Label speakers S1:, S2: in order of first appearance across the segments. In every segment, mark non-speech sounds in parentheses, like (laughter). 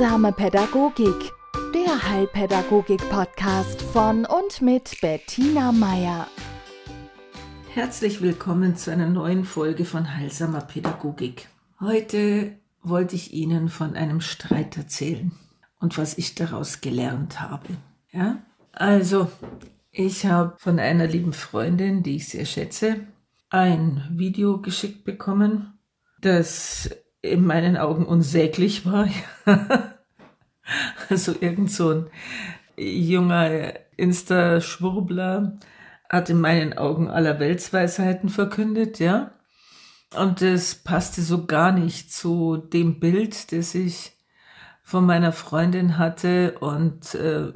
S1: Heilsame Pädagogik, der Heilpädagogik-Podcast von und mit Bettina Meier.
S2: Herzlich willkommen zu einer neuen Folge von Heilsamer Pädagogik. Heute wollte ich Ihnen von einem Streit erzählen und was ich daraus gelernt habe. Ja, also ich habe von einer lieben Freundin, die ich sehr schätze, ein Video geschickt bekommen, das in meinen Augen unsäglich war. (laughs) also irgend so ein junger Insta-Schwurbler hat in meinen Augen aller Weltsweisheiten verkündet, ja. Und es passte so gar nicht zu dem Bild, das ich von meiner Freundin hatte und äh,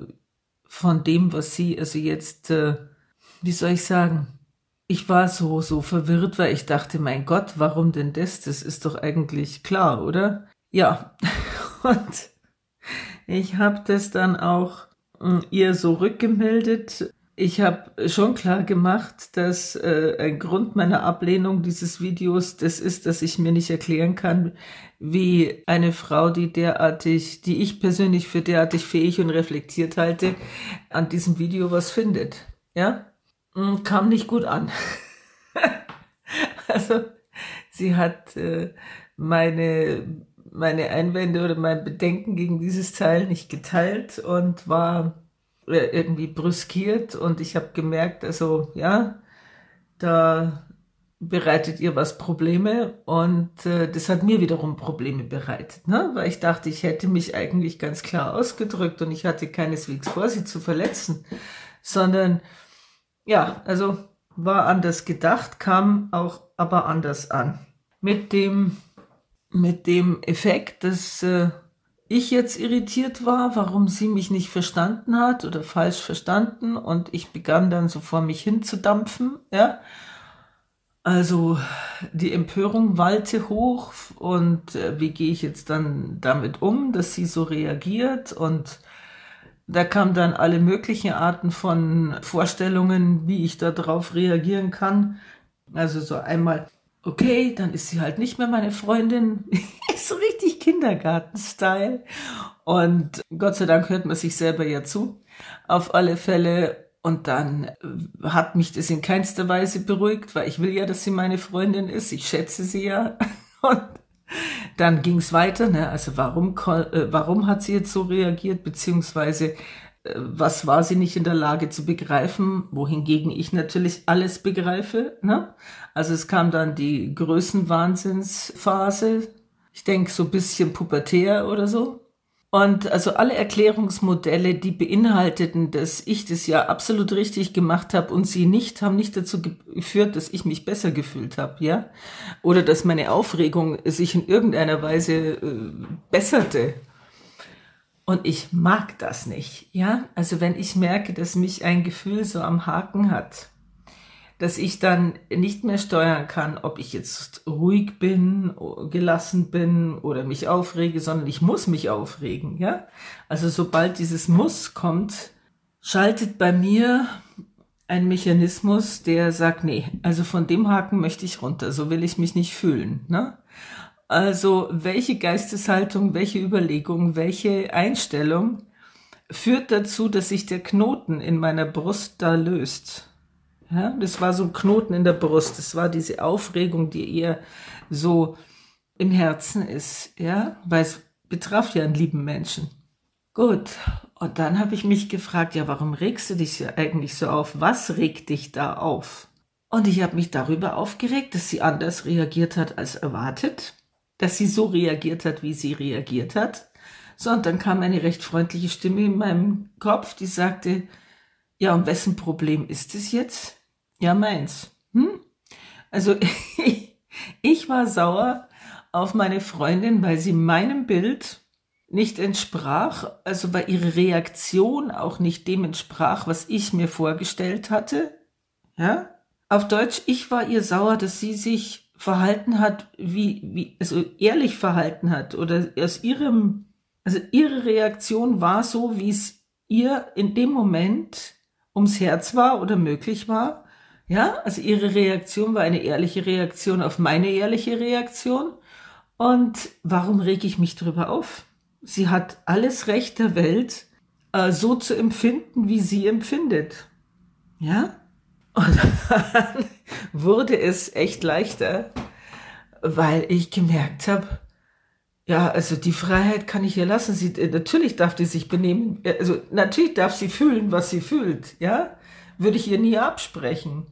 S2: von dem, was sie, also jetzt, äh, wie soll ich sagen, ich war so, so verwirrt, weil ich dachte, mein Gott, warum denn das? Das ist doch eigentlich klar, oder? Ja, (laughs) und ich habe das dann auch hm, ihr so rückgemeldet. Ich habe schon klar gemacht, dass äh, ein Grund meiner Ablehnung dieses Videos das ist, dass ich mir nicht erklären kann, wie eine Frau, die derartig, die ich persönlich für derartig fähig und reflektiert halte, an diesem Video was findet. Ja, kam nicht gut an. (laughs) also sie hat äh, meine meine Einwände oder mein Bedenken gegen dieses Teil nicht geteilt und war äh, irgendwie brüskiert und ich habe gemerkt, also ja, da bereitet ihr was Probleme und äh, das hat mir wiederum Probleme bereitet, ne? weil ich dachte, ich hätte mich eigentlich ganz klar ausgedrückt und ich hatte keineswegs vor, sie zu verletzen, sondern ja, also war anders gedacht, kam auch aber anders an. Mit dem, mit dem Effekt, dass äh, ich jetzt irritiert war, warum sie mich nicht verstanden hat oder falsch verstanden und ich begann dann so vor mich hin zu dampfen, ja. Also die Empörung wallte hoch und äh, wie gehe ich jetzt dann damit um, dass sie so reagiert und da kamen dann alle möglichen Arten von Vorstellungen, wie ich darauf reagieren kann. Also so einmal, okay, dann ist sie halt nicht mehr meine Freundin. (laughs) so richtig Kindergarten-Style. Und Gott sei Dank hört man sich selber ja zu. Auf alle Fälle. Und dann hat mich das in keinster Weise beruhigt, weil ich will ja, dass sie meine Freundin ist. Ich schätze sie ja. (laughs) Und dann ging es weiter, ne? also warum, äh, warum hat sie jetzt so reagiert, beziehungsweise äh, was war sie nicht in der Lage zu begreifen, wohingegen ich natürlich alles begreife. Ne? Also es kam dann die Größenwahnsinnsphase, ich denke so ein bisschen pubertär oder so. Und also alle Erklärungsmodelle, die beinhalteten, dass ich das ja absolut richtig gemacht habe und sie nicht, haben nicht dazu geführt, dass ich mich besser gefühlt habe, ja? Oder dass meine Aufregung sich in irgendeiner Weise äh, besserte. Und ich mag das nicht, ja? Also wenn ich merke, dass mich ein Gefühl so am Haken hat, dass ich dann nicht mehr steuern kann, ob ich jetzt ruhig bin, gelassen bin oder mich aufrege, sondern ich muss mich aufregen, ja? Also sobald dieses Muss kommt, schaltet bei mir ein Mechanismus, der sagt, nee, also von dem Haken möchte ich runter, so will ich mich nicht fühlen, ne? Also welche Geisteshaltung, welche Überlegung, welche Einstellung führt dazu, dass sich der Knoten in meiner Brust da löst? Ja, das war so ein Knoten in der Brust. Das war diese Aufregung, die eher so im Herzen ist, ja, weil es betraf ja einen lieben Menschen. Gut. Und dann habe ich mich gefragt, ja, warum regst du dich eigentlich so auf? Was regt dich da auf? Und ich habe mich darüber aufgeregt, dass sie anders reagiert hat als erwartet, dass sie so reagiert hat, wie sie reagiert hat. So, und dann kam eine recht freundliche Stimme in meinem Kopf, die sagte, ja, und wessen Problem ist es jetzt? Ja, meins. Hm? Also (laughs) ich war sauer auf meine Freundin, weil sie meinem Bild nicht entsprach, also weil ihre Reaktion auch nicht dem entsprach, was ich mir vorgestellt hatte. Ja? Auf Deutsch, ich war ihr sauer, dass sie sich verhalten hat, wie, wie, also ehrlich verhalten hat oder aus ihrem, also ihre Reaktion war so, wie es ihr in dem Moment ums Herz war oder möglich war ja, also ihre Reaktion war eine ehrliche Reaktion auf meine ehrliche Reaktion. Und warum reg ich mich darüber auf? sie hat alles Recht der Welt, äh, so zu empfinden, wie sie empfindet. Ja? Und dann (laughs) wurde es echt leichter, weil ich gemerkt habe, ja, also die Freiheit kann ich ihr lassen. Sie, äh, natürlich darf die sich benehmen, äh, also natürlich darf sie fühlen, was sie fühlt, ja? Würde ich ihr nie absprechen.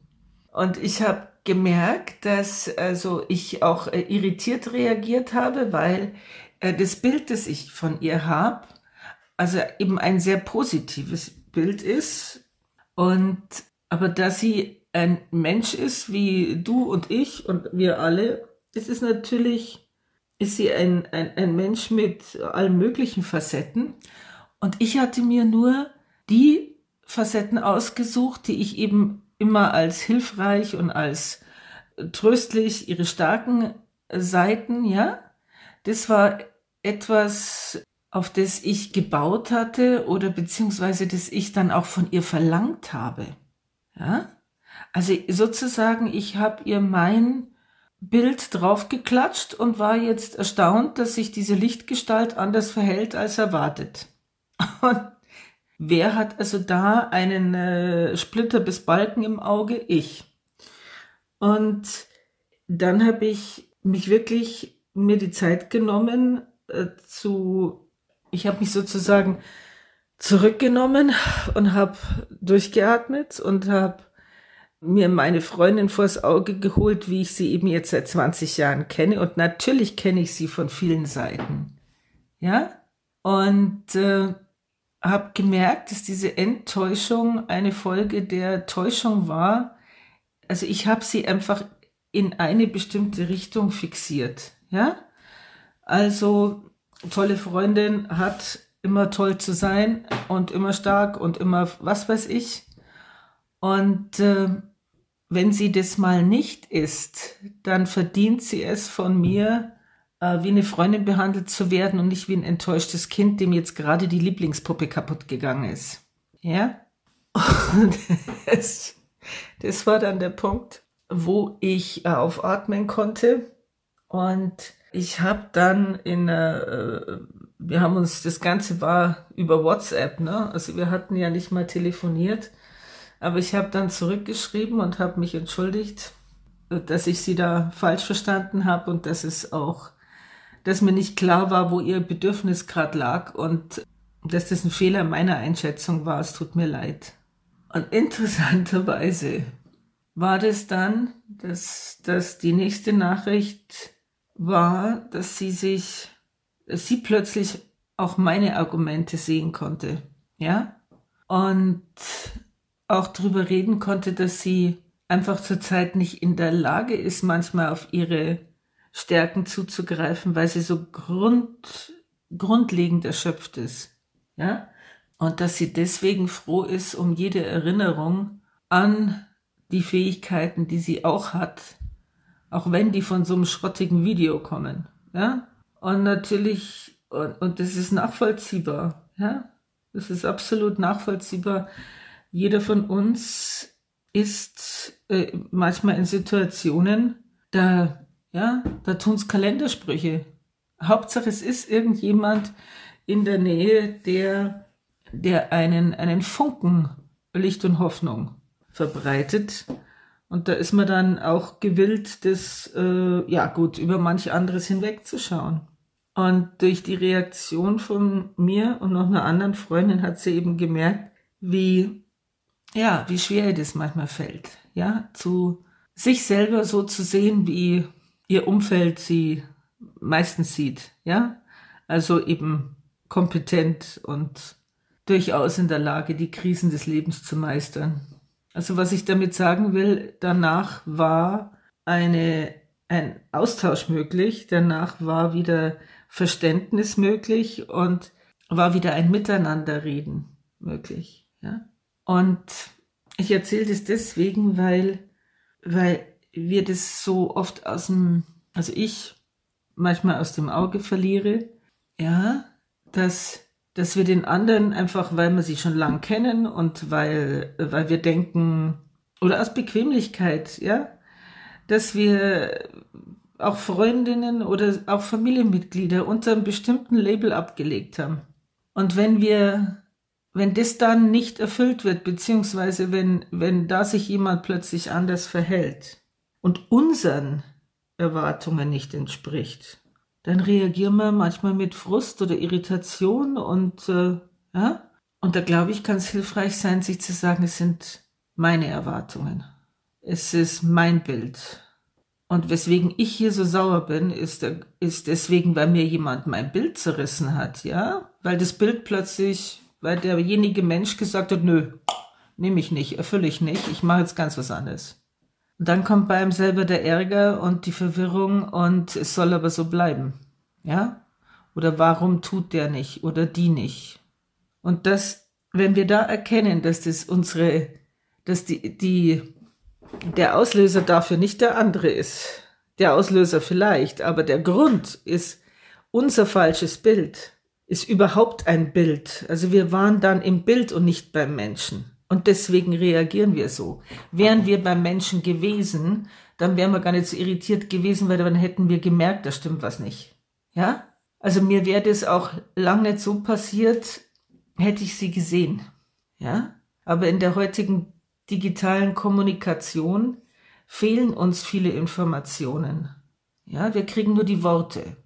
S2: Und ich habe gemerkt, dass also ich auch äh, irritiert reagiert habe, weil äh, das Bild, das ich von ihr habe, also eben ein sehr positives Bild ist. Und aber da sie ein Mensch ist wie du und ich und wir alle, ist es natürlich, ist sie ein, ein, ein Mensch mit allen möglichen Facetten. Und ich hatte mir nur die Facetten ausgesucht, die ich eben immer als hilfreich und als tröstlich, ihre starken Seiten, ja. Das war etwas, auf das ich gebaut hatte oder beziehungsweise das ich dann auch von ihr verlangt habe. Ja? Also sozusagen, ich habe ihr mein Bild draufgeklatscht und war jetzt erstaunt, dass sich diese Lichtgestalt anders verhält als erwartet. (laughs) Und wer hat also da einen äh, Splitter bis Balken im Auge? Ich. Und dann habe ich mich wirklich mir die Zeit genommen äh, zu, ich habe mich sozusagen zurückgenommen und habe durchgeatmet und habe mir meine Freundin vors Auge geholt, wie ich sie eben jetzt seit 20 Jahren kenne. Und natürlich kenne ich sie von vielen Seiten. Ja? Und äh, habe gemerkt, dass diese Enttäuschung eine Folge der Täuschung war, also ich habe sie einfach in eine bestimmte Richtung fixiert, ja. Also tolle Freundin hat immer toll zu sein und immer stark und immer was weiß ich. Und äh, wenn sie das mal nicht ist, dann verdient sie es von mir, wie eine Freundin behandelt zu werden und nicht wie ein enttäuschtes Kind, dem jetzt gerade die Lieblingspuppe kaputt gegangen ist. Ja? Und es das war dann der Punkt, wo ich äh, aufatmen konnte. Und ich habe dann in, äh, wir haben uns, das Ganze war über WhatsApp, ne? Also wir hatten ja nicht mal telefoniert. Aber ich habe dann zurückgeschrieben und habe mich entschuldigt, dass ich sie da falsch verstanden habe und dass es auch, dass mir nicht klar war, wo ihr Bedürfnis gerade lag und dass das ein Fehler meiner Einschätzung war. Es tut mir leid. Und interessanterweise war das dann, dass, dass die nächste Nachricht war, dass sie sich, dass sie plötzlich auch meine Argumente sehen konnte, ja, und auch darüber reden konnte, dass sie einfach zurzeit nicht in der Lage ist, manchmal auf ihre Stärken zuzugreifen, weil sie so grund, grundlegend erschöpft ist, ja, und dass sie deswegen froh ist um jede Erinnerung an die Fähigkeiten, die sie auch hat, auch wenn die von so einem schrottigen Video kommen, ja. Und natürlich, und, und das ist nachvollziehbar, ja. Das ist absolut nachvollziehbar. Jeder von uns ist äh, manchmal in Situationen, da, ja, da tun's Kalendersprüche. Hauptsache, es ist irgendjemand in der Nähe, der der einen, einen Funken Licht und Hoffnung verbreitet. Und da ist man dann auch gewillt, das, äh, ja gut, über manch anderes hinwegzuschauen. Und durch die Reaktion von mir und noch einer anderen Freundin hat sie eben gemerkt, wie, ja, wie schwer ihr das manchmal fällt, ja, zu sich selber so zu sehen, wie ihr Umfeld sie meistens sieht, ja, also eben kompetent und durchaus in der Lage, die Krisen des Lebens zu meistern. Also was ich damit sagen will, danach war eine, ein Austausch möglich, danach war wieder Verständnis möglich und war wieder ein Miteinanderreden möglich. Ja? Und ich erzähle das deswegen, weil, weil wir das so oft aus dem, also ich manchmal aus dem Auge verliere, ja, dass dass wir den anderen einfach, weil wir sie schon lang kennen und weil, weil wir denken, oder aus Bequemlichkeit, ja, dass wir auch Freundinnen oder auch Familienmitglieder unter einem bestimmten Label abgelegt haben. Und wenn wir, wenn das dann nicht erfüllt wird, beziehungsweise wenn, wenn da sich jemand plötzlich anders verhält und unseren Erwartungen nicht entspricht, dann reagieren wir manchmal mit Frust oder Irritation und äh, ja. Und da glaube ich, kann es hilfreich sein, sich zu sagen, es sind meine Erwartungen. Es ist mein Bild. Und weswegen ich hier so sauer bin, ist, ist deswegen, weil mir jemand mein Bild zerrissen hat, ja? Weil das Bild plötzlich, weil derjenige Mensch gesagt hat, nö, nehme ich nicht, erfülle ich nicht, ich mache jetzt ganz was anderes. Und dann kommt bei ihm selber der Ärger und die Verwirrung und es soll aber so bleiben, ja? Oder warum tut der nicht oder die nicht? Und das, wenn wir da erkennen, dass das unsere, dass die, die der Auslöser dafür nicht der andere ist. Der Auslöser vielleicht, aber der Grund ist unser falsches Bild, ist überhaupt ein Bild. Also wir waren dann im Bild und nicht beim Menschen. Und deswegen reagieren wir so. Wären wir beim Menschen gewesen, dann wären wir gar nicht so irritiert gewesen, weil dann hätten wir gemerkt, da stimmt was nicht. Ja? Also mir wäre das auch lang nicht so passiert, hätte ich sie gesehen. Ja? Aber in der heutigen digitalen Kommunikation fehlen uns viele Informationen. Ja, wir kriegen nur die Worte.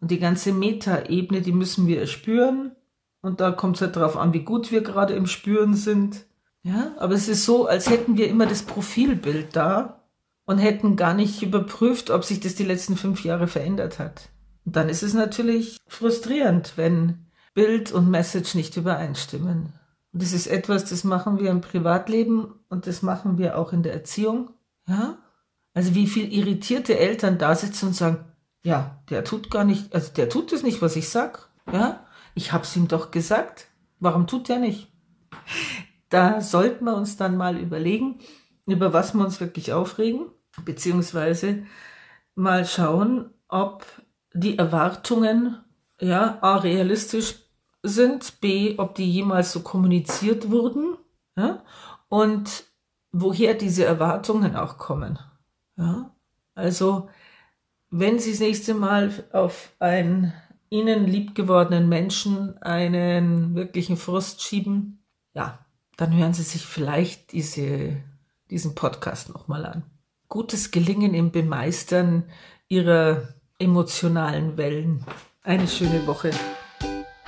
S2: Und die ganze Metaebene, die müssen wir erspüren. Und da kommt es halt darauf an, wie gut wir gerade im Spüren sind. Ja, aber es ist so, als hätten wir immer das Profilbild da und hätten gar nicht überprüft, ob sich das die letzten fünf Jahre verändert hat. Und dann ist es natürlich frustrierend, wenn Bild und Message nicht übereinstimmen. Und das ist etwas, das machen wir im Privatleben und das machen wir auch in der Erziehung. Ja? Also wie viel irritierte Eltern da sitzen und sagen, ja, der tut gar nicht, also der tut es nicht, was ich sag. Ja? Ich hab's ihm doch gesagt. Warum tut der nicht? Da sollten wir uns dann mal überlegen, über was wir uns wirklich aufregen, beziehungsweise mal schauen, ob die Erwartungen ja, A, realistisch sind, b, ob die jemals so kommuniziert wurden ja? und woher diese Erwartungen auch kommen. Ja? Also, wenn Sie das nächste Mal auf einen Ihnen liebgewordenen Menschen einen wirklichen Frust schieben, ja, dann hören Sie sich vielleicht diese, diesen Podcast nochmal an. Gutes Gelingen im Bemeistern Ihrer emotionalen Wellen. Eine schöne Woche.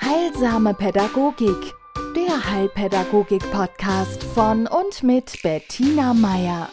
S1: Heilsame Pädagogik, der Heilpädagogik-Podcast von und mit Bettina Meier.